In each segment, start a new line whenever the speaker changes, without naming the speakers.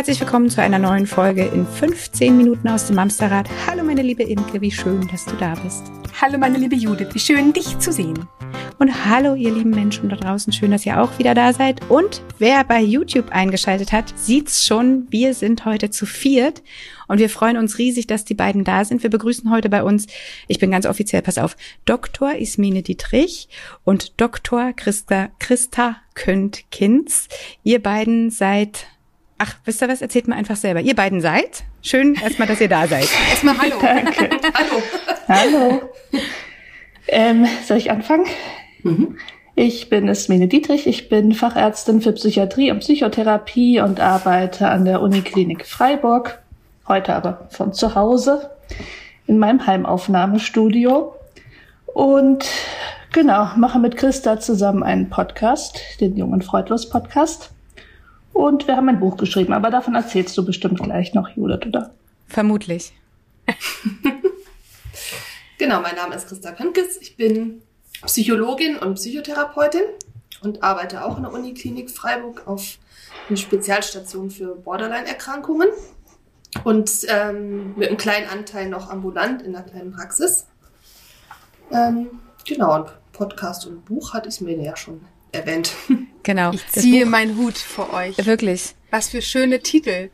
Herzlich willkommen zu einer neuen Folge in 15 Minuten aus dem Amsterrad. Hallo meine liebe Imke, wie schön, dass du da bist.
Hallo meine liebe Judith, wie schön dich zu sehen.
Und hallo ihr lieben Menschen da draußen, schön, dass ihr auch wieder da seid. Und wer bei YouTube eingeschaltet hat, sieht's schon, wir sind heute zu viert und wir freuen uns riesig, dass die beiden da sind. Wir begrüßen heute bei uns, ich bin ganz offiziell, pass auf, Dr. Ismene Dietrich und Dr. Christa, Christa Könt-Kinz. Ihr beiden seid Ach, wisst ihr was? Erzählt mir einfach selber. Ihr beiden seid. Schön erstmal, dass ihr da seid.
Erstmal Hallo.
Danke.
Hallo.
Hallo. Ähm, soll ich anfangen? Mhm. Ich bin Esmene Dietrich. Ich bin Fachärztin für Psychiatrie und Psychotherapie und arbeite an der Uniklinik Freiburg. Heute aber von zu Hause in meinem Heimaufnahmestudio. Und genau, mache mit Christa zusammen einen Podcast, den Jungen Freudlos Podcast. Und wir haben ein Buch geschrieben, aber davon erzählst du bestimmt gleich noch, Judith, oder?
Vermutlich.
genau, mein Name ist Christa Pönkes. Ich bin Psychologin und Psychotherapeutin und arbeite auch in der Uniklinik Freiburg auf einer Spezialstation für Borderline-Erkrankungen und ähm, mit einem kleinen Anteil noch ambulant in einer kleinen Praxis. Ähm, genau, und Podcast und Buch hatte ich mir ja schon erwähnt.
Genau.
Ich ziehe meinen Hut vor euch.
Wirklich.
Was für schöne Titel.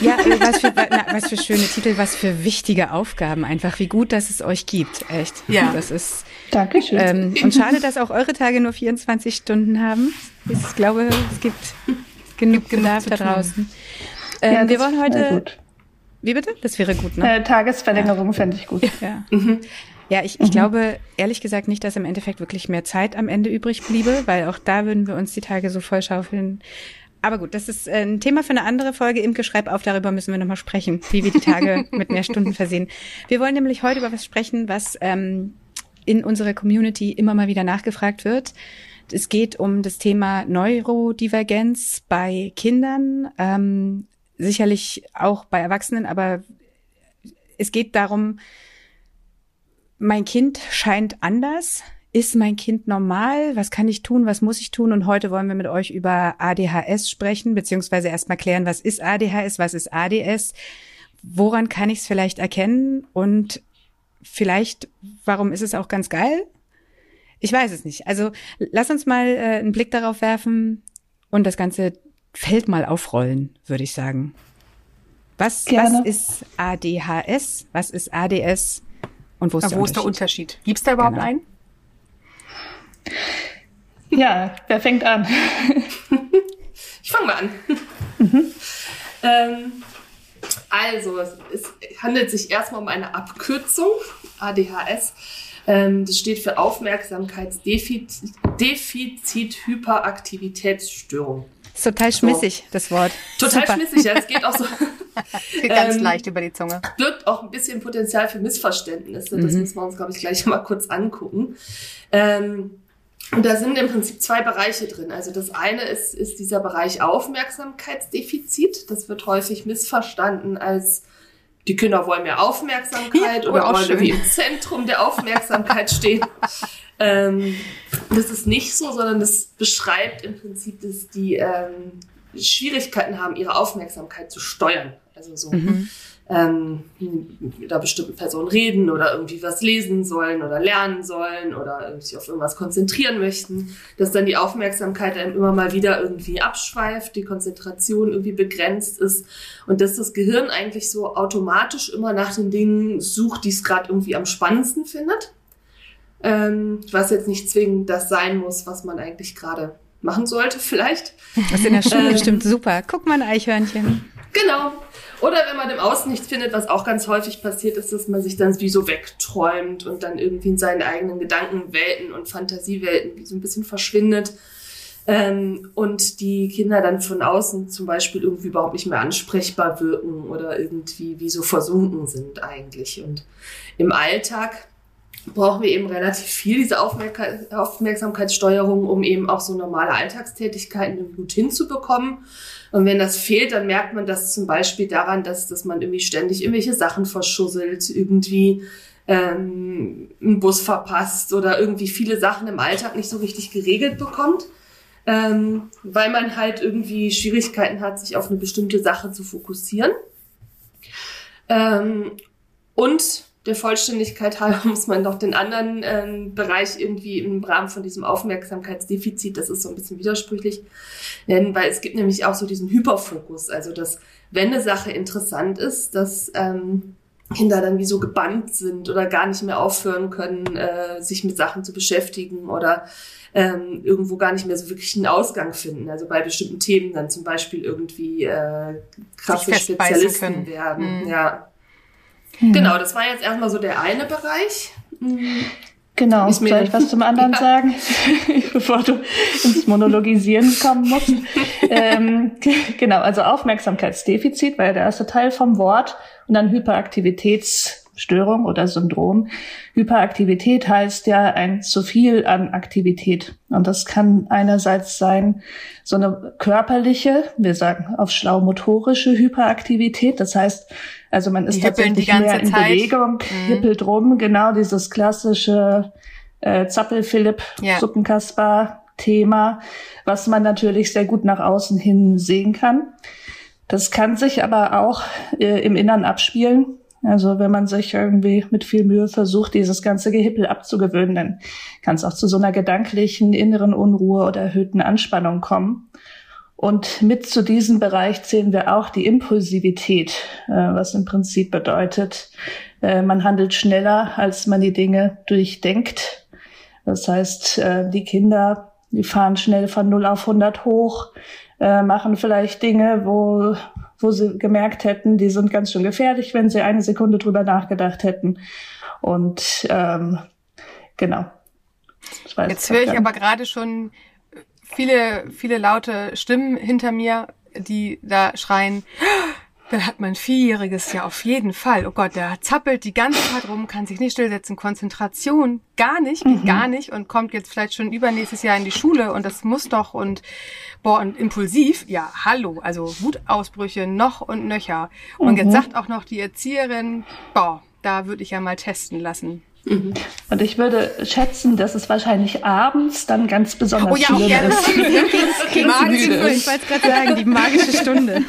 Ja, was für, na, was für schöne Titel, was für wichtige Aufgaben einfach. Wie gut, dass es euch gibt. Echt.
Ja.
Das ist.
Dankeschön.
Ähm, und schade, dass auch eure Tage nur 24 Stunden haben. Ich glaube, es gibt genug Bedarf da draußen. Ähm,
ja,
wir wollen heute.
Gut.
Wie bitte? Das wäre gut, ne?
Äh, Tagesverlängerung ja. fände ich gut.
Ja. Mhm. Ja, ich, ich mhm. glaube ehrlich gesagt nicht, dass im Endeffekt wirklich mehr Zeit am Ende übrig bliebe, weil auch da würden wir uns die Tage so vollschaufeln. Aber gut, das ist äh, ein Thema für eine andere Folge. Imke, schreib auf, darüber müssen wir nochmal sprechen, wie wir die Tage mit mehr Stunden versehen. Wir wollen nämlich heute über was sprechen, was ähm, in unserer Community immer mal wieder nachgefragt wird. Es geht um das Thema Neurodivergenz bei Kindern, ähm, sicherlich auch bei Erwachsenen, aber es geht darum, mein Kind scheint anders. Ist mein Kind normal? Was kann ich tun? Was muss ich tun? Und heute wollen wir mit euch über ADHS sprechen, beziehungsweise erstmal klären, was ist ADHS, was ist ADS? Woran kann ich es vielleicht erkennen? Und vielleicht, warum ist es auch ganz geil? Ich weiß es nicht. Also lass uns mal äh, einen Blick darauf werfen und das ganze Feld mal aufrollen, würde ich sagen. Was, was ist ADHS? Was ist ADS? Und wo ist, der,
wo
ist
der Unterschied? Gibt es da überhaupt genau. einen?
Ja, wer fängt an?
ich fange mal an. Mhm. ähm, also, es, es, handelt sich erstmal um eine Abkürzung, ADHS. Ähm, das steht für Aufmerksamkeitsdefizit-Hyperaktivitätsstörung.
Ist total schmissig, so. das Wort.
Total Super. schmissig, ja. Es geht auch so.
geht ganz ähm, leicht über die Zunge.
Birgt auch ein bisschen Potenzial für Missverständnisse. Das mhm. müssen wir uns, glaube ich, gleich mal kurz angucken. Ähm, und da sind im Prinzip zwei Bereiche drin. Also das eine ist, ist dieser Bereich Aufmerksamkeitsdefizit. Das wird häufig missverstanden als die Kinder wollen mehr Aufmerksamkeit ja, oder wollen irgendwie im Zentrum der Aufmerksamkeit stehen. ähm, das ist nicht so, sondern das beschreibt im Prinzip, dass die ähm, Schwierigkeiten haben, ihre Aufmerksamkeit zu steuern. Also so mhm. ähm, einer bestimmten Person reden oder irgendwie was lesen sollen oder lernen sollen oder sich auf irgendwas konzentrieren möchten, dass dann die Aufmerksamkeit einem immer mal wieder irgendwie abschweift, die Konzentration irgendwie begrenzt ist und dass das Gehirn eigentlich so automatisch immer nach den Dingen sucht, die es gerade irgendwie am spannendsten findet. Ähm, was jetzt nicht zwingend das sein muss, was man eigentlich gerade machen sollte, vielleicht.
Das ist in der Schule ähm, bestimmt super. Guck mal ein Eichhörnchen.
Genau. Oder wenn man im Außen nichts findet, was auch ganz häufig passiert ist, dass man sich dann wie so wegträumt und dann irgendwie in seinen eigenen Gedankenwelten und Fantasiewelten wie so ein bisschen verschwindet. Ähm, und die Kinder dann von außen zum Beispiel irgendwie überhaupt nicht mehr ansprechbar wirken oder irgendwie wie so versunken sind eigentlich. Und im Alltag brauchen wir eben relativ viel diese Aufmerksamkeitssteuerung, um eben auch so normale Alltagstätigkeiten gut hinzubekommen. Und wenn das fehlt, dann merkt man das zum Beispiel daran, dass, dass man irgendwie ständig irgendwelche Sachen verschusselt, irgendwie ähm, einen Bus verpasst oder irgendwie viele Sachen im Alltag nicht so richtig geregelt bekommt. ähm, weil man halt irgendwie Schwierigkeiten hat, sich auf eine bestimmte Sache zu fokussieren. Ähm, und der Vollständigkeit halber muss man noch den anderen ähm, Bereich irgendwie im Rahmen von diesem Aufmerksamkeitsdefizit, das ist so ein bisschen widersprüchlich, nennen, weil es gibt nämlich auch so diesen Hyperfokus, also dass wenn eine Sache interessant ist, dass ähm, Kinder dann wie so gebannt sind oder gar nicht mehr aufhören können, äh, sich mit Sachen zu beschäftigen oder ähm, irgendwo gar nicht mehr so wirklich einen Ausgang finden. Also bei bestimmten Themen dann zum Beispiel irgendwie äh, krasse Spezialisten werden. Mhm. Ja. Mhm. Genau, das war jetzt erstmal so der eine Bereich.
Genau, soll ich was zum anderen ja. sagen, bevor du ins Monologisieren kommen musst? ähm, genau, also Aufmerksamkeitsdefizit war ja der erste Teil vom Wort und dann Hyperaktivitätsstörung oder Syndrom. Hyperaktivität heißt ja ein zu viel an Aktivität. Und das kann einerseits sein, so eine körperliche, wir sagen auf schlau motorische Hyperaktivität. Das heißt, also man ist die tatsächlich mehr in Zeit. Bewegung, mhm. hippelt rum, genau dieses klassische äh, Zappel-Philipp, ja. Suppenkasper-Thema, was man natürlich sehr gut nach außen hin sehen kann. Das kann sich aber auch äh, im Innern abspielen. Also wenn man sich irgendwie mit viel Mühe versucht, dieses ganze Gehippel abzugewöhnen, dann kann es auch zu so einer gedanklichen inneren Unruhe oder erhöhten Anspannung kommen. Und mit zu diesem Bereich zählen wir auch die Impulsivität, äh, was im Prinzip bedeutet, äh, man handelt schneller, als man die Dinge durchdenkt. Das heißt, äh, die Kinder, die fahren schnell von 0 auf 100 hoch, machen vielleicht Dinge, wo, wo sie gemerkt hätten, die sind ganz schön gefährlich, wenn sie eine Sekunde drüber nachgedacht hätten. Und ähm, genau.
Jetzt höre ich aber gerade schon viele, viele laute Stimmen hinter mir, die da schreien, dann hat mein Vierjähriges ja auf jeden Fall. Oh Gott, der zappelt die ganze Zeit rum, kann sich nicht stillsetzen. Konzentration gar nicht, geht mhm. gar nicht und kommt jetzt vielleicht schon übernächstes Jahr in die Schule und das muss doch und boah, und impulsiv, ja, hallo, also Wutausbrüche noch und nöcher. Und mhm. jetzt sagt auch noch die Erzieherin, boah, da würde ich ja mal testen lassen.
Mhm. Und ich würde schätzen, dass es wahrscheinlich abends dann ganz besonders oh, ja, schlimm ja, ist.
Die magische, ich wollte gerade sagen, die magische Stunde.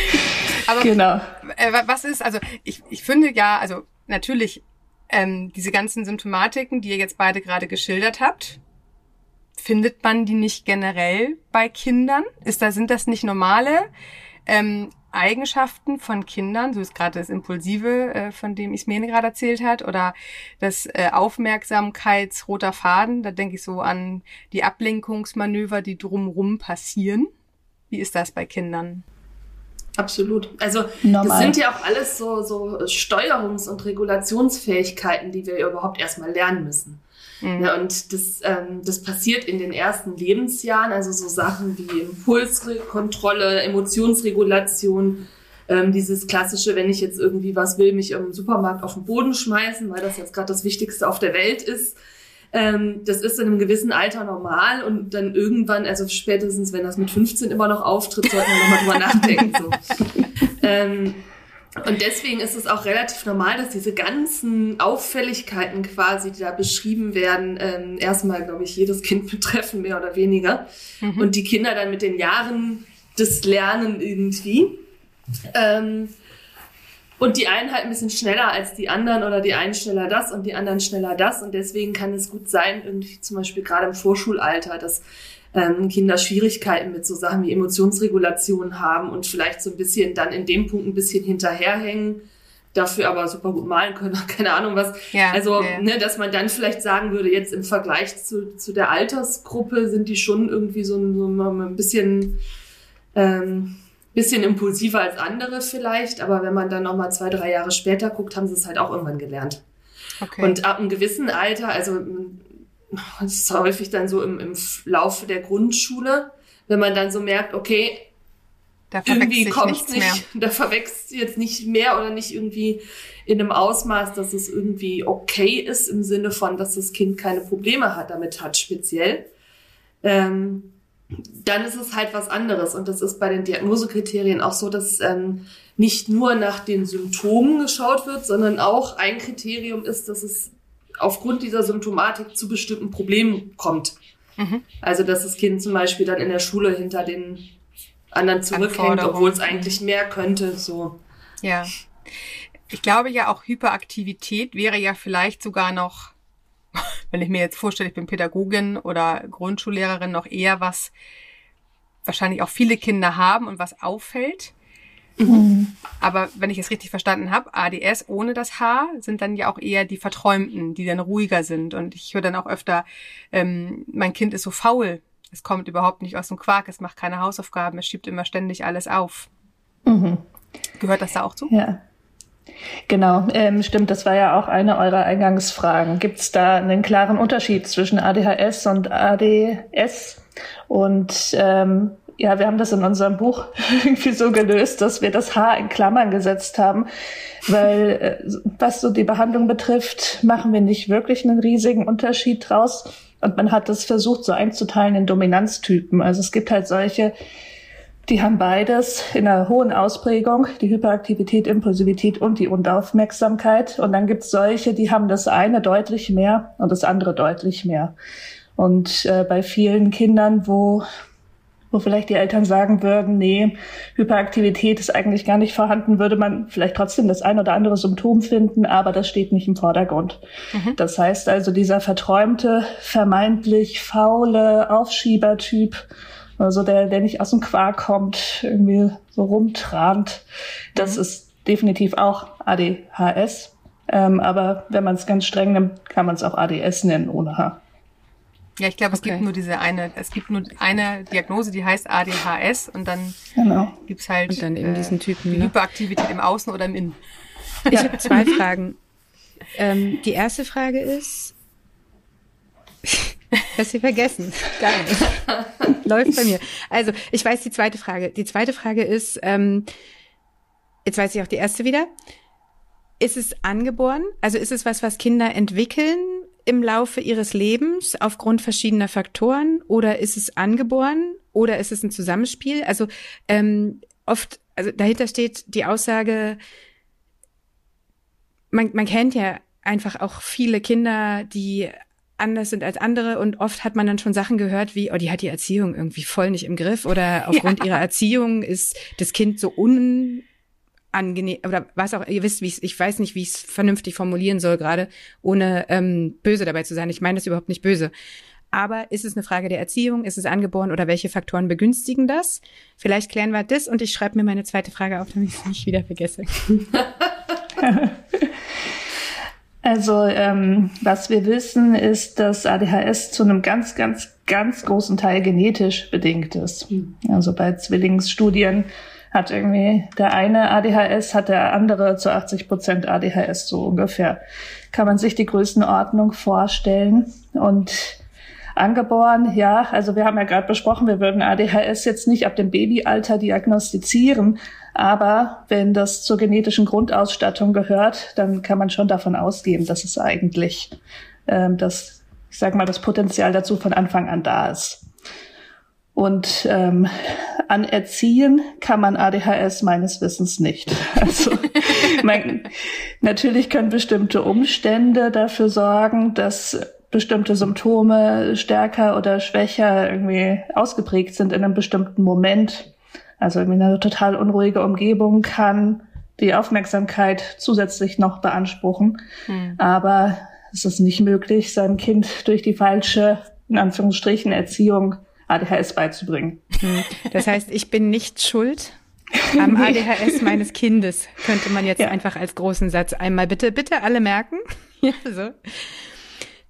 Aber genau. Äh, was ist, also ich, ich finde ja, also natürlich ähm, diese ganzen Symptomatiken, die ihr jetzt beide gerade geschildert habt, findet man die nicht generell bei Kindern? Ist da, sind das nicht normale ähm, Eigenschaften von Kindern, so ist gerade das Impulsive, äh, von dem Ismene gerade erzählt hat, oder das äh, Aufmerksamkeitsroter Faden, da denke ich so an die Ablenkungsmanöver, die drumrum passieren. Wie ist das bei Kindern?
Absolut. Also Normal. das sind ja auch alles so, so Steuerungs- und Regulationsfähigkeiten, die wir überhaupt erstmal lernen müssen. Mhm. Ja, und das, ähm, das passiert in den ersten Lebensjahren, also so Sachen wie Impulskontrolle, Emotionsregulation, ähm, dieses klassische, wenn ich jetzt irgendwie was will, mich im Supermarkt auf den Boden schmeißen, weil das jetzt gerade das Wichtigste auf der Welt ist. Ähm, das ist in einem gewissen Alter normal und dann irgendwann, also spätestens, wenn das mit 15 immer noch auftritt, sollte man nochmal drüber nachdenken. So. ähm, und deswegen ist es auch relativ normal, dass diese ganzen Auffälligkeiten quasi, die da beschrieben werden, ähm, erstmal, glaube ich, jedes Kind betreffen, mehr oder weniger. Mhm. Und die Kinder dann mit den Jahren das lernen irgendwie. Ähm, und die einen halt ein bisschen schneller als die anderen oder die einen schneller das und die anderen schneller das. Und deswegen kann es gut sein, irgendwie zum Beispiel gerade im Vorschulalter, dass ähm, Kinder Schwierigkeiten mit so Sachen wie Emotionsregulation haben und vielleicht so ein bisschen dann in dem Punkt ein bisschen hinterherhängen, dafür aber super gut malen können, keine Ahnung was. Ja, also, ja. ne, dass man dann vielleicht sagen würde, jetzt im Vergleich zu, zu der Altersgruppe sind die schon irgendwie so, so ein bisschen, ähm, bisschen impulsiver als andere vielleicht, aber wenn man dann nochmal zwei, drei Jahre später guckt, haben sie es halt auch irgendwann gelernt. Okay. Und ab einem gewissen Alter, also das ist häufig dann so im, im Laufe der Grundschule, wenn man dann so merkt, okay, da irgendwie kommt nicht, mehr. da verwächst jetzt nicht mehr oder nicht irgendwie in einem Ausmaß, dass es irgendwie okay ist im Sinne von, dass das Kind keine Probleme hat, damit hat speziell. Ähm, dann ist es halt was anderes. Und das ist bei den Diagnosekriterien auch so, dass ähm, nicht nur nach den Symptomen geschaut wird, sondern auch ein Kriterium ist, dass es aufgrund dieser Symptomatik zu bestimmten Problemen kommt. Mhm. Also, dass das Kind zum Beispiel dann in der Schule hinter den anderen zurückhängt, obwohl es eigentlich mehr könnte, so.
Ja. Ich glaube ja auch Hyperaktivität wäre ja vielleicht sogar noch, wenn ich mir jetzt vorstelle, ich bin Pädagogin oder Grundschullehrerin, noch eher was wahrscheinlich auch viele Kinder haben und was auffällt. Mhm. Aber wenn ich es richtig verstanden habe, ADS ohne das H sind dann ja auch eher die Verträumten, die dann ruhiger sind. Und ich höre dann auch öfter, ähm, mein Kind ist so faul, es kommt überhaupt nicht aus dem Quark, es macht keine Hausaufgaben, es schiebt immer ständig alles auf. Mhm. Gehört das da auch zu?
Ja. Genau, ähm, stimmt, das war ja auch eine eurer Eingangsfragen. Gibt es da einen klaren Unterschied zwischen ADHS und ADS? Und ähm, ja, wir haben das in unserem Buch irgendwie so gelöst, dass wir das H in Klammern gesetzt haben, weil äh, was so die Behandlung betrifft, machen wir nicht wirklich einen riesigen Unterschied draus. Und man hat das versucht so einzuteilen in Dominanztypen. Also es gibt halt solche, die haben beides in einer hohen Ausprägung, die Hyperaktivität, Impulsivität und die Unaufmerksamkeit. Und dann gibt es solche, die haben das eine deutlich mehr und das andere deutlich mehr. Und äh, bei vielen Kindern, wo wo vielleicht die Eltern sagen würden, nee, Hyperaktivität ist eigentlich gar nicht vorhanden, würde man vielleicht trotzdem das ein oder andere Symptom finden, aber das steht nicht im Vordergrund. Mhm. Das heißt also, dieser verträumte, vermeintlich faule Aufschiebertyp, also der, der nicht aus dem Quark kommt, irgendwie so rumtrant, das mhm. ist definitiv auch ADHS. Ähm, aber wenn man es ganz streng nimmt, kann man es auch ADS nennen ohne H.
Ja, ich glaube, es okay. gibt nur diese eine, es gibt nur eine Diagnose, die heißt ADHS und dann genau. gibt's halt
und dann eben äh, diesen Typen,
ne? Hyperaktivität im Außen oder im Innen.
Ich habe zwei Fragen. Ähm, die erste Frage ist, hast du vergessen? Gar nicht. Läuft bei mir. Also, ich weiß die zweite Frage. Die zweite Frage ist, ähm, jetzt weiß ich auch die erste wieder. Ist es angeboren? Also ist es was, was Kinder entwickeln im Laufe ihres Lebens aufgrund verschiedener Faktoren oder ist es angeboren oder ist es ein Zusammenspiel? Also ähm, oft, also dahinter steht die Aussage, man, man kennt ja einfach auch viele Kinder, die anders sind als andere und oft hat man dann schon Sachen gehört wie, oh, die hat die Erziehung irgendwie voll nicht im Griff oder aufgrund ja. ihrer Erziehung ist das Kind so un angenehm oder was auch ihr wisst wie ich weiß nicht wie ich es vernünftig formulieren soll gerade ohne ähm, böse dabei zu sein. Ich meine das überhaupt nicht böse. Aber ist es eine Frage der Erziehung? Ist es angeboren? Oder welche Faktoren begünstigen das? Vielleicht klären wir das und ich schreibe mir meine zweite Frage auf damit ich es nicht wieder vergesse.
Also ähm, was wir wissen ist dass ADHS zu einem ganz ganz ganz großen Teil genetisch bedingt ist. Hm. also bei Zwillingsstudien hat irgendwie der eine ADHS, hat der andere zu 80 Prozent ADHS, so ungefähr. Kann man sich die Größenordnung vorstellen und angeboren, ja, also wir haben ja gerade besprochen, wir würden ADHS jetzt nicht ab dem Babyalter diagnostizieren, aber wenn das zur genetischen Grundausstattung gehört, dann kann man schon davon ausgehen, dass es eigentlich ähm, das, ich sag mal, das Potenzial dazu von Anfang an da ist. Und ähm, anerziehen kann man ADHS meines Wissens nicht. Also man, natürlich können bestimmte Umstände dafür sorgen, dass bestimmte Symptome stärker oder schwächer irgendwie ausgeprägt sind in einem bestimmten Moment. Also irgendwie eine total unruhige Umgebung kann die Aufmerksamkeit zusätzlich noch beanspruchen. Hm. Aber es ist nicht möglich, seinem Kind durch die falsche, in Anführungsstrichen, Erziehung ADHS beizubringen.
Hm. Das heißt, ich bin nicht schuld am ADHS meines Kindes, könnte man jetzt ja. einfach als großen Satz einmal bitte, bitte alle merken. ja, so.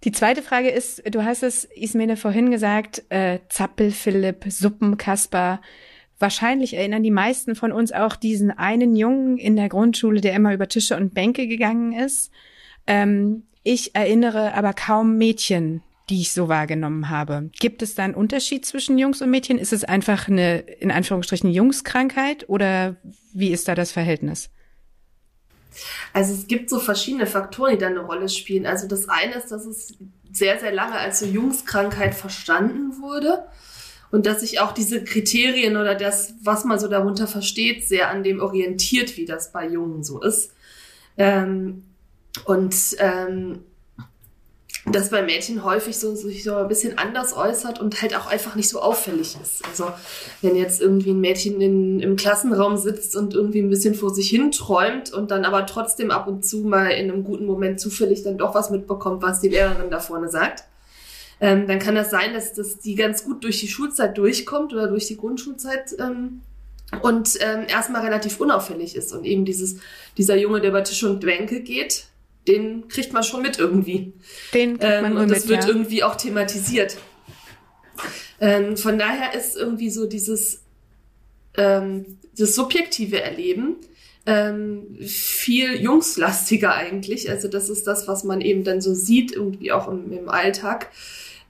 Die zweite Frage ist, du hast es, Ismene, vorhin gesagt, äh, Zappel, Philipp, Suppenkasper. Wahrscheinlich erinnern die meisten von uns auch diesen einen Jungen in der Grundschule, der immer über Tische und Bänke gegangen ist. Ähm, ich erinnere aber kaum Mädchen, die ich so wahrgenommen habe. Gibt es da einen Unterschied zwischen Jungs und Mädchen? Ist es einfach eine, in Anführungsstrichen, Jungskrankheit oder wie ist da das Verhältnis?
Also es gibt so verschiedene Faktoren, die da eine Rolle spielen. Also das eine ist, dass es sehr, sehr lange als so Jungskrankheit verstanden wurde und dass sich auch diese Kriterien oder das, was man so darunter versteht, sehr an dem orientiert, wie das bei Jungen so ist. Ähm, und ähm, das bei Mädchen häufig so sich so ein bisschen anders äußert und halt auch einfach nicht so auffällig ist. Also wenn jetzt irgendwie ein Mädchen in, im Klassenraum sitzt und irgendwie ein bisschen vor sich hin träumt und dann aber trotzdem ab und zu mal in einem guten Moment zufällig dann doch was mitbekommt, was die Lehrerin da vorne sagt, ähm, dann kann das sein, dass, dass die ganz gut durch die Schulzeit durchkommt oder durch die Grundschulzeit ähm, und ähm, erstmal relativ unauffällig ist und eben dieses dieser Junge, der bei Tisch und Bänke geht, den kriegt man schon mit irgendwie. Den kriegt man ähm, Und das mit, wird ja. irgendwie auch thematisiert. Ähm, von daher ist irgendwie so dieses ähm, das subjektive Erleben ähm, viel jungslastiger eigentlich. Also das ist das, was man eben dann so sieht, irgendwie auch im, im Alltag.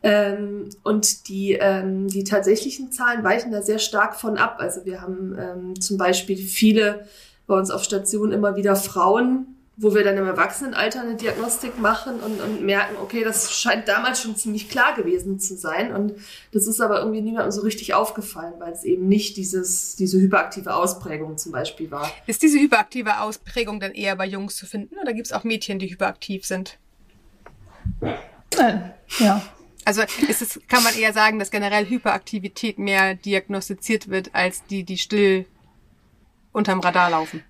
Ähm, und die, ähm, die tatsächlichen Zahlen weichen da sehr stark von ab. Also wir haben ähm, zum Beispiel viele bei uns auf Station immer wieder Frauen, wo wir dann im Erwachsenenalter eine Diagnostik machen und, und merken, okay, das scheint damals schon ziemlich klar gewesen zu sein. Und das ist aber irgendwie niemandem so richtig aufgefallen, weil es eben nicht dieses, diese hyperaktive Ausprägung zum Beispiel war.
Ist diese hyperaktive Ausprägung dann eher bei Jungs zu finden oder gibt es auch Mädchen, die hyperaktiv sind?
Äh, ja.
Also ist es, kann man eher sagen, dass generell Hyperaktivität mehr diagnostiziert wird als die, die still unterm Radar laufen.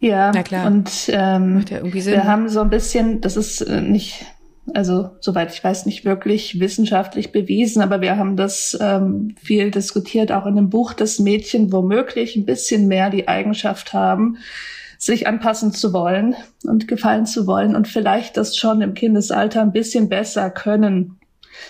Ja, Na klar. und ähm, ja wir haben so ein bisschen, das ist äh, nicht, also soweit ich weiß, nicht wirklich wissenschaftlich bewiesen, aber wir haben das ähm, viel diskutiert, auch in dem Buch, dass Mädchen womöglich ein bisschen mehr die Eigenschaft haben, sich anpassen zu wollen und gefallen zu wollen und vielleicht das schon im Kindesalter ein bisschen besser können,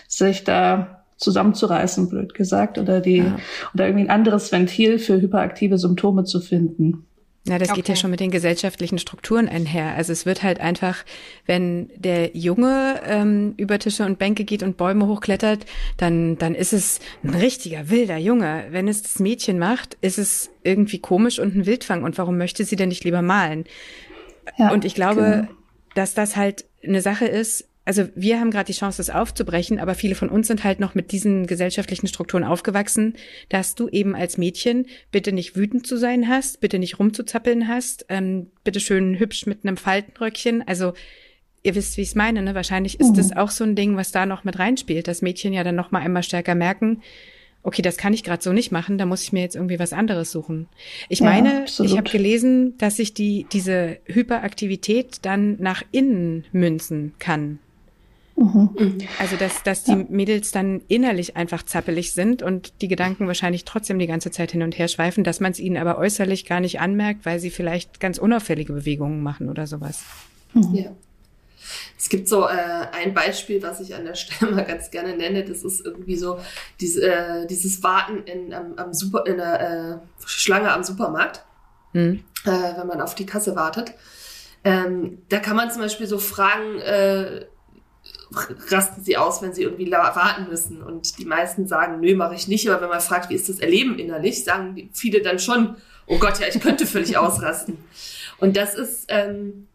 sich da zusammenzureißen, blöd gesagt, oder die, ja. oder irgendwie ein anderes Ventil für hyperaktive Symptome zu finden.
Na, das okay. geht ja schon mit den gesellschaftlichen Strukturen einher. Also es wird halt einfach, wenn der Junge ähm, über Tische und Bänke geht und Bäume hochklettert, dann, dann ist es ein richtiger wilder Junge. Wenn es das Mädchen macht, ist es irgendwie komisch und ein Wildfang. Und warum möchte sie denn nicht lieber malen? Ja, und ich glaube, genau. dass das halt eine Sache ist, also wir haben gerade die Chance, das aufzubrechen, aber viele von uns sind halt noch mit diesen gesellschaftlichen Strukturen aufgewachsen, dass du eben als Mädchen bitte nicht wütend zu sein hast, bitte nicht rumzuzappeln hast, ähm, bitte schön hübsch mit einem Faltenröckchen. Also ihr wisst, wie ich es meine, ne? Wahrscheinlich ist mhm. das auch so ein Ding, was da noch mit reinspielt, dass Mädchen ja dann noch mal einmal stärker merken, okay, das kann ich gerade so nicht machen, da muss ich mir jetzt irgendwie was anderes suchen. Ich meine, ja, ich habe gelesen, dass sich die diese Hyperaktivität dann nach innen münzen kann. Mhm. Also, dass, dass die ja. Mädels dann innerlich einfach zappelig sind und die Gedanken wahrscheinlich trotzdem die ganze Zeit hin und her schweifen, dass man es ihnen aber äußerlich gar nicht anmerkt, weil sie vielleicht ganz unauffällige Bewegungen machen oder sowas.
Mhm. Ja. Es gibt so äh, ein Beispiel, was ich an der Stelle mal ganz gerne nenne. Das ist irgendwie so diese, äh, dieses Warten in, am, am Super, in der äh, Schlange am Supermarkt, mhm. äh, wenn man auf die Kasse wartet. Ähm, da kann man zum Beispiel so fragen, äh, rasten sie aus, wenn sie irgendwie warten müssen. Und die meisten sagen, nö, mache ich nicht. Aber wenn man fragt, wie ist das Erleben innerlich, sagen viele dann schon, oh Gott, ja, ich könnte völlig ausrasten. Und das ist ähm,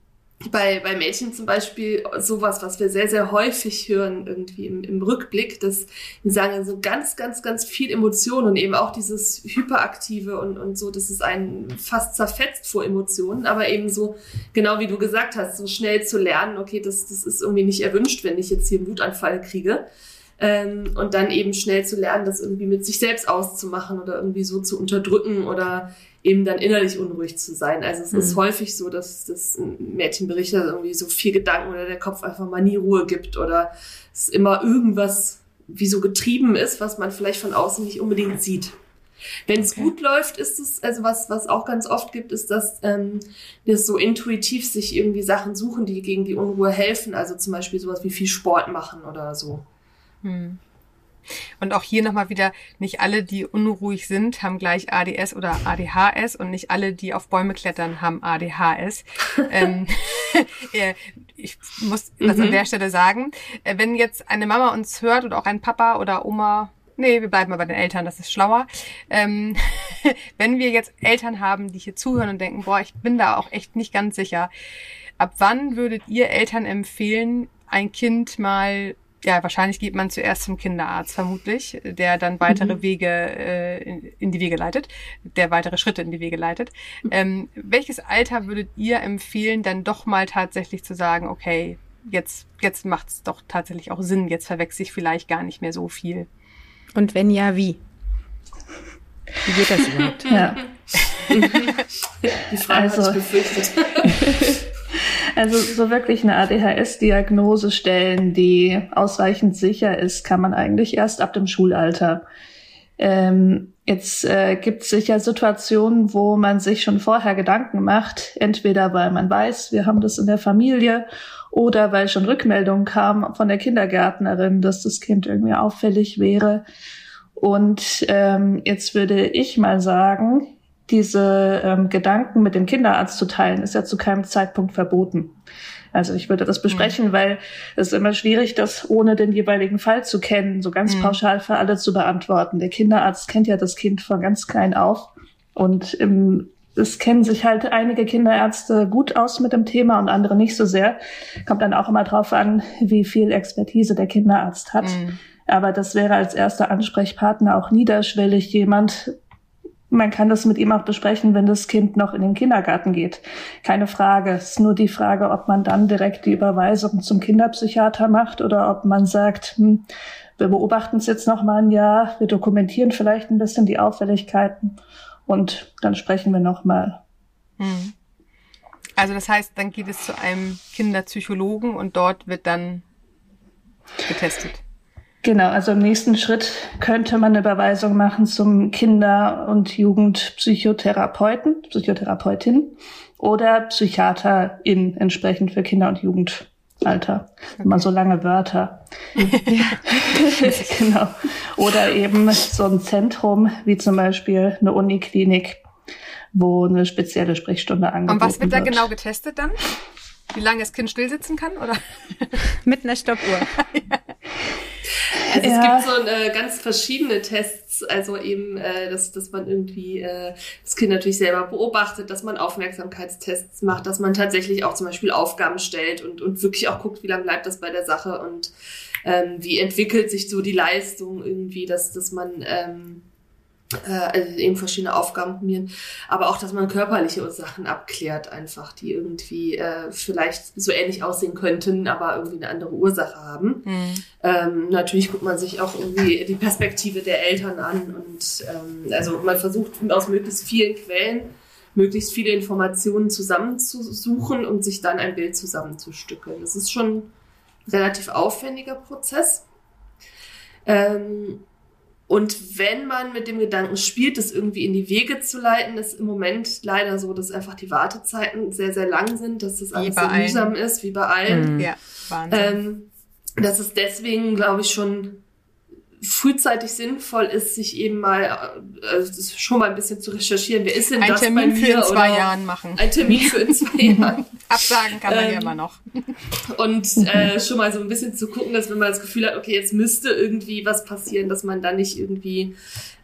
bei, bei Mädchen zum Beispiel sowas, was wir sehr, sehr häufig hören, irgendwie im, im Rückblick, dass die sagen so ganz, ganz, ganz viel Emotionen und eben auch dieses Hyperaktive und, und so, das ist einen fast zerfetzt vor Emotionen, aber eben so, genau wie du gesagt hast, so schnell zu lernen, okay, das, das ist irgendwie nicht erwünscht, wenn ich jetzt hier einen Wutanfall kriege. Ähm, und dann eben schnell zu lernen, das irgendwie mit sich selbst auszumachen oder irgendwie so zu unterdrücken oder eben dann innerlich unruhig zu sein. Also es mhm. ist häufig so, dass das Mädchen berichtet, irgendwie so viel Gedanken oder der Kopf einfach mal nie Ruhe gibt oder es immer irgendwas wie so getrieben ist, was man vielleicht von außen nicht unbedingt sieht. Wenn es okay. gut läuft, ist es, also was, was auch ganz oft gibt, ist, dass ähm, das so intuitiv sich irgendwie Sachen suchen, die gegen die Unruhe helfen. Also zum Beispiel sowas wie viel Sport machen oder so. Hm.
Und auch hier nochmal wieder, nicht alle, die unruhig sind, haben gleich ADS oder ADHS und nicht alle, die auf Bäume klettern, haben ADHS. ähm, ich muss das mhm. an der Stelle sagen. Äh, wenn jetzt eine Mama uns hört oder auch ein Papa oder Oma, nee, wir bleiben mal bei den Eltern, das ist schlauer. Ähm, wenn wir jetzt Eltern haben, die hier zuhören und denken, boah, ich bin da auch echt nicht ganz sicher. Ab wann würdet ihr Eltern empfehlen, ein Kind mal ja, wahrscheinlich geht man zuerst zum Kinderarzt vermutlich, der dann weitere mhm. Wege äh, in, in, die Wege leitet, der weitere Schritte in die Wege leitet. Ähm, welches Alter würdet ihr empfehlen, dann doch mal tatsächlich zu sagen, okay, jetzt, jetzt macht es doch tatsächlich auch Sinn, jetzt verwechsel ich vielleicht gar nicht mehr so viel.
Und wenn ja, wie? Wie geht das überhaupt?
Ja.
Die Frage also, ich befürchtet.
Also so wirklich eine ADHS-Diagnose stellen, die ausreichend sicher ist, kann man eigentlich erst ab dem Schulalter. Ähm, jetzt äh, gibt es sicher Situationen, wo man sich schon vorher Gedanken macht, entweder weil man weiß, wir haben das in der Familie, oder weil schon Rückmeldungen kamen von der Kindergärtnerin, dass das Kind irgendwie auffällig wäre. Und ähm, jetzt würde ich mal sagen, diese ähm, Gedanken mit dem Kinderarzt zu teilen, ist ja zu keinem Zeitpunkt verboten. Also ich würde das besprechen, mhm. weil es ist immer schwierig, das ohne den jeweiligen Fall zu kennen, so ganz mhm. pauschal für alle zu beantworten. Der Kinderarzt kennt ja das Kind von ganz klein auf und im es kennen sich halt einige Kinderärzte gut aus mit dem Thema und andere nicht so sehr. Kommt dann auch immer drauf an, wie viel Expertise der Kinderarzt hat. Mhm. Aber das wäre als erster Ansprechpartner auch niederschwellig jemand, man kann das mit ihm auch besprechen, wenn das Kind noch in den Kindergarten geht. Keine Frage. Es ist nur die Frage, ob man dann direkt die Überweisung zum Kinderpsychiater macht oder ob man sagt, hm, wir beobachten es jetzt noch mal ein Jahr, wir dokumentieren vielleicht ein bisschen die Auffälligkeiten und dann sprechen wir noch mal. Hm.
Also das heißt, dann geht es zu einem Kinderpsychologen und dort wird dann getestet.
Genau, also im nächsten Schritt könnte man eine Überweisung machen zum Kinder- und Jugendpsychotherapeuten, Psychotherapeutin oder Psychiaterin entsprechend für Kinder- und Jugendalter. Okay. Immer so lange Wörter. genau. Oder eben so ein Zentrum wie zum Beispiel eine Uniklinik, wo eine spezielle Sprechstunde angeboten wird. Und was wird da
wird. genau getestet dann? Wie lange das Kind stillsitzen kann, oder?
Mit einer Stoppuhr.
Also ja. es gibt so äh, ganz verschiedene Tests, also eben, äh, dass, dass man irgendwie äh, das Kind natürlich selber beobachtet, dass man Aufmerksamkeitstests macht, dass man tatsächlich auch zum Beispiel Aufgaben stellt und, und wirklich auch guckt, wie lange bleibt das bei der Sache und ähm, wie entwickelt sich so die Leistung irgendwie, dass, dass man ähm, äh, also eben verschiedene Aufgaben probieren, aber auch, dass man körperliche Ursachen abklärt, einfach, die irgendwie äh, vielleicht so ähnlich aussehen könnten, aber irgendwie eine andere Ursache haben. Mhm. Ähm, natürlich guckt man sich auch irgendwie die Perspektive der Eltern an und ähm, also man versucht aus möglichst vielen Quellen möglichst viele Informationen zusammenzusuchen und sich dann ein Bild zusammenzustückeln. Das ist schon ein relativ aufwendiger Prozess. Ähm, und wenn man mit dem Gedanken spielt, das irgendwie in die Wege zu leiten, ist im Moment leider so, dass einfach die Wartezeiten sehr, sehr lang sind, dass das alles sehr mühsam ist, wie bei allen.
Mhm. Ja, Wahnsinn.
Ähm, dass es deswegen, glaube ich, schon frühzeitig sinnvoll ist, sich eben mal äh, schon mal ein bisschen zu recherchieren. Wer ist denn
ein
das
Termin bei mir? für in zwei Jahren machen.
Ein Termin für in zwei Jahren.
Absagen kann man ähm, ja immer noch.
Und äh, schon mal so ein bisschen zu gucken, dass wenn man das Gefühl hat, okay, jetzt müsste irgendwie was passieren, dass man dann nicht irgendwie,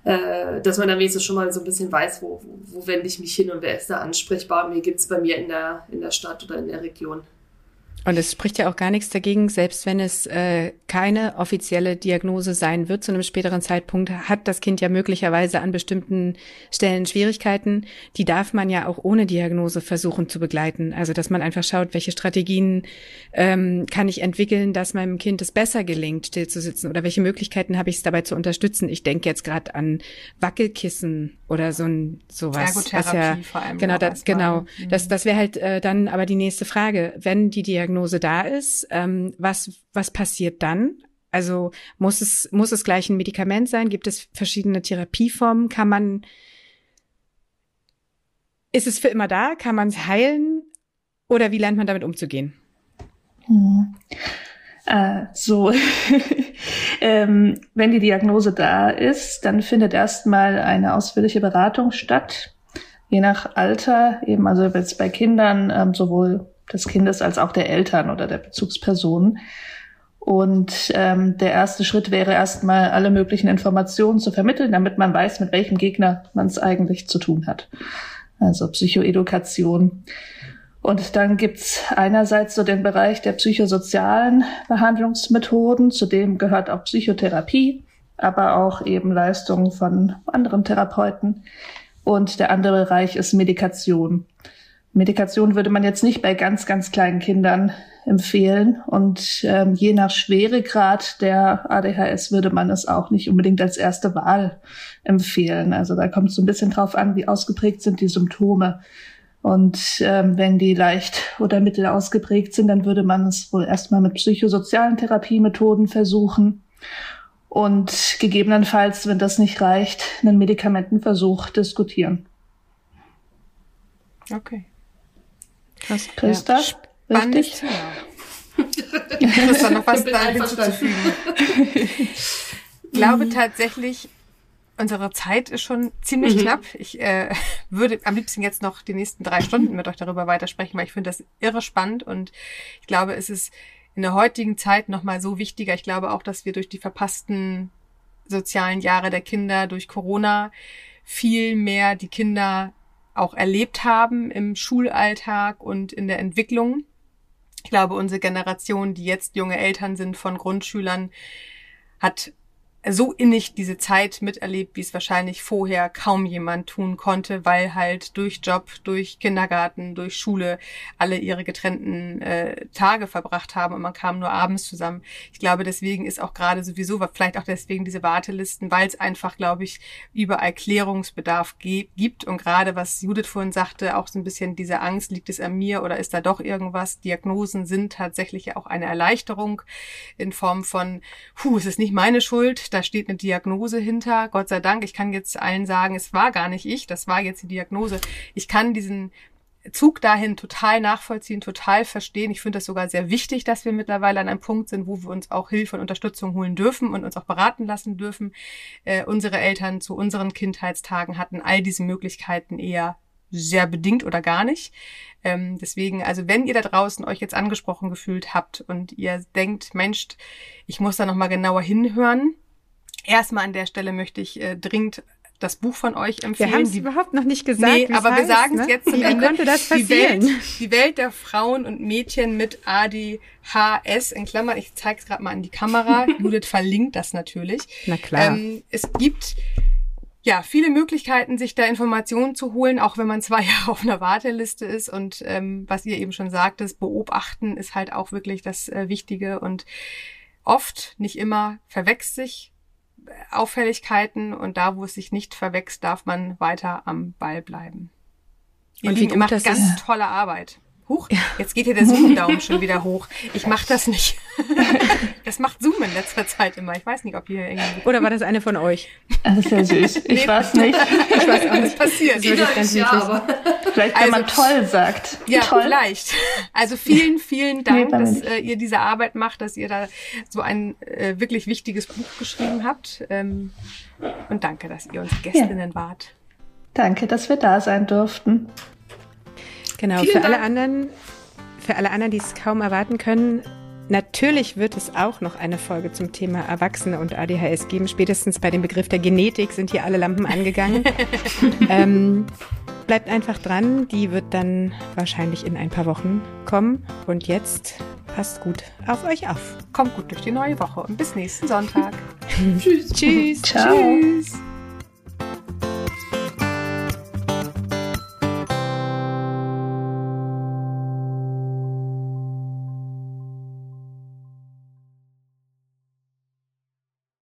äh, dass man dann wenigstens schon mal so ein bisschen weiß, wo, wo, wo wende ich mich hin und wer ist da ansprechbar und wie gibt's bei mir in der, in der Stadt oder in der Region.
Und es spricht ja auch gar nichts dagegen, selbst wenn es äh, keine offizielle Diagnose sein wird zu einem späteren Zeitpunkt, hat das Kind ja möglicherweise an bestimmten Stellen Schwierigkeiten. Die darf man ja auch ohne Diagnose versuchen zu begleiten. Also dass man einfach schaut, welche Strategien ähm, kann ich entwickeln, dass meinem Kind es besser gelingt, still zu sitzen oder welche Möglichkeiten habe ich es dabei zu unterstützen. Ich denke jetzt gerade an Wackelkissen oder so ein sowas.
Ergotherapie ja, vor allem.
Genau, das, genau. Mhm. Das, das wäre halt äh, dann aber die nächste Frage. Wenn die Diagnose Diagnose da ist, ähm, was, was passiert dann? Also muss es, muss es gleich ein Medikament sein? Gibt es verschiedene Therapieformen? Kann man, ist es für immer da? Kann man es heilen? Oder wie lernt man damit umzugehen?
Hm. Äh, so, ähm, wenn die Diagnose da ist, dann findet erstmal eine ausführliche Beratung statt. Je nach Alter, eben also jetzt bei Kindern ähm, sowohl des Kindes als auch der Eltern oder der Bezugspersonen. Und ähm, der erste Schritt wäre erstmal alle möglichen Informationen zu vermitteln, damit man weiß, mit welchem Gegner man es eigentlich zu tun hat. Also Psychoedukation. Und dann gibt's einerseits so den Bereich der psychosozialen Behandlungsmethoden, zu dem gehört auch Psychotherapie, aber auch eben Leistungen von anderen Therapeuten. Und der andere Bereich ist Medikation. Medikation würde man jetzt nicht bei ganz, ganz kleinen Kindern empfehlen. Und ähm, je nach Schweregrad der ADHS würde man es auch nicht unbedingt als erste Wahl empfehlen. Also da kommt es so ein bisschen drauf an, wie ausgeprägt sind die Symptome. Und ähm, wenn die leicht oder mittel ausgeprägt sind, dann würde man es wohl erstmal mit psychosozialen Therapiemethoden versuchen und gegebenenfalls, wenn das nicht reicht, einen Medikamentenversuch diskutieren.
Okay.
Krass. Christa?
Ja. Richtig? Christa, noch was da hinzuzufügen. ich glaube tatsächlich, Unsere Zeit ist schon ziemlich mhm. knapp. Ich äh, würde am liebsten jetzt noch die nächsten drei Stunden mit euch darüber weitersprechen, weil ich finde das irre spannend und ich glaube, es ist in der heutigen Zeit nochmal so wichtiger. Ich glaube auch, dass wir durch die verpassten sozialen Jahre der Kinder, durch Corona viel mehr die Kinder auch erlebt haben im Schulalltag und in der Entwicklung. Ich glaube, unsere Generation, die jetzt junge Eltern sind von Grundschülern, hat so innig diese Zeit miterlebt, wie es wahrscheinlich vorher kaum jemand tun konnte, weil halt durch Job, durch Kindergarten, durch Schule alle ihre getrennten äh, Tage verbracht haben und man kam nur abends zusammen. Ich glaube, deswegen ist auch gerade sowieso, vielleicht auch deswegen diese Wartelisten, weil es einfach, glaube ich, überall Klärungsbedarf gibt und gerade was Judith vorhin sagte, auch so ein bisschen diese Angst, liegt es an mir oder ist da doch irgendwas? Diagnosen sind tatsächlich auch eine Erleichterung in Form von, puh, es ist nicht meine Schuld, da steht eine Diagnose hinter. Gott sei Dank, ich kann jetzt allen sagen, es war gar nicht ich, das war jetzt die Diagnose. Ich kann diesen Zug dahin total nachvollziehen, total verstehen. Ich finde das sogar sehr wichtig, dass wir mittlerweile an einem Punkt sind, wo wir uns auch Hilfe und Unterstützung holen dürfen und uns auch beraten lassen dürfen. Äh, unsere Eltern zu unseren Kindheitstagen hatten all diese Möglichkeiten eher sehr bedingt oder gar nicht. Ähm, deswegen, also wenn ihr da draußen euch jetzt angesprochen gefühlt habt und ihr denkt, Mensch, ich muss da nochmal genauer hinhören, Erstmal an der Stelle möchte ich äh, dringend das Buch von euch empfehlen.
Wir haben es überhaupt noch nicht gesagt. Nee,
aber wir sagen es ne? jetzt zum Ende.
Konnte das
die, Welt, die Welt der Frauen und Mädchen mit ADHS, in Klammern, ich zeige es gerade mal an die Kamera. Judith verlinkt das natürlich.
Na klar.
Ähm, es gibt ja viele Möglichkeiten, sich da Informationen zu holen, auch wenn man zwei Jahre auf einer Warteliste ist. Und ähm, was ihr eben schon sagtet, beobachten ist halt auch wirklich das äh, Wichtige und oft, nicht immer, verwechselt sich Auffälligkeiten und da, wo es sich nicht verwächst, darf man weiter am Ball bleiben. Ihr Lieben, ihr macht ganz ist. tolle Arbeit. Huch, jetzt geht hier der Zoom-Daumen schon wieder hoch. Ich mach das nicht. Das macht Zoom in letzter Zeit immer. Ich weiß nicht, ob hier irgendwie...
Oder war das eine von euch?
Das ist ja süß. Ich nee, weiß nicht.
Ich weiß auch nicht. passiert. Das
ich ganz ja, aber vielleicht, wenn also, man toll sagt.
Ja,
toll.
vielleicht. Also vielen, vielen Dank, nee, dass äh, ihr diese Arbeit macht, dass ihr da so ein äh, wirklich wichtiges Buch geschrieben habt. Ähm, und danke, dass ihr uns Gästinnen ja. wart.
Danke, dass wir da sein durften.
Genau, Vielen für Dank. alle anderen, für alle anderen, die es kaum erwarten können, Natürlich wird es auch noch eine Folge zum Thema Erwachsene und ADHS geben. Spätestens bei dem Begriff der Genetik sind hier alle Lampen angegangen. ähm, bleibt einfach dran, die wird dann wahrscheinlich in ein paar Wochen kommen. Und jetzt passt gut auf euch auf.
Kommt gut durch die neue Woche und bis nächsten Sonntag.
Tschüss. Tschüss.
Ciao. Tschüss.